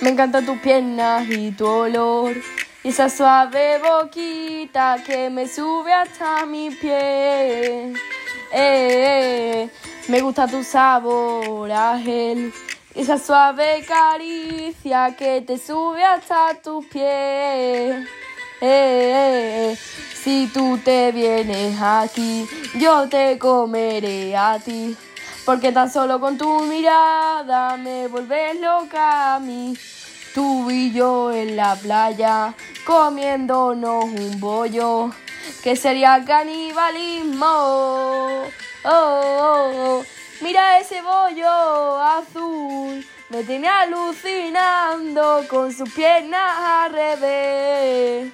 Me encantan tus piernas y tu olor. Y esa suave boquita que me sube hasta mi pie. Eh, eh, me gusta tu sabor, Ángel. Esa suave caricia que te sube hasta tus pies. Eh, si tú te vienes aquí, yo te comeré a ti. Porque tan solo con tu mirada me vuelves loca a mí. Tú y yo en la playa comiéndonos un bollo, que sería canibalismo. Oh, oh, oh. Mira ese bollo azul, me tiene alucinando con sus piernas al revés.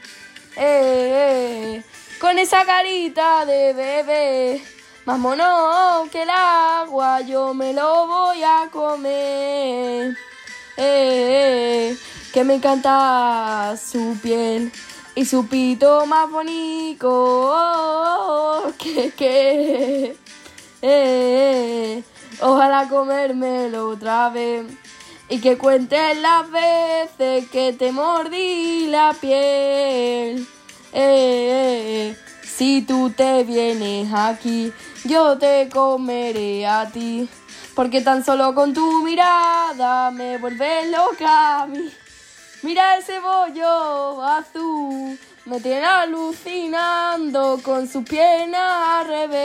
Eh, eh, con esa carita de bebé, más mono que el yo me lo voy a comer. Eh, que me encanta su piel y su pito más bonito. Oh, que, que, eh, ojalá comérmelo otra vez y que cuentes las veces que te mordí la piel. Eh, si tú te vienes aquí, yo te comeré a ti. Porque tan solo con tu mirada me vuelves loca a mí. Mira ese bollo azul, me tiene alucinando con su pierna al revés.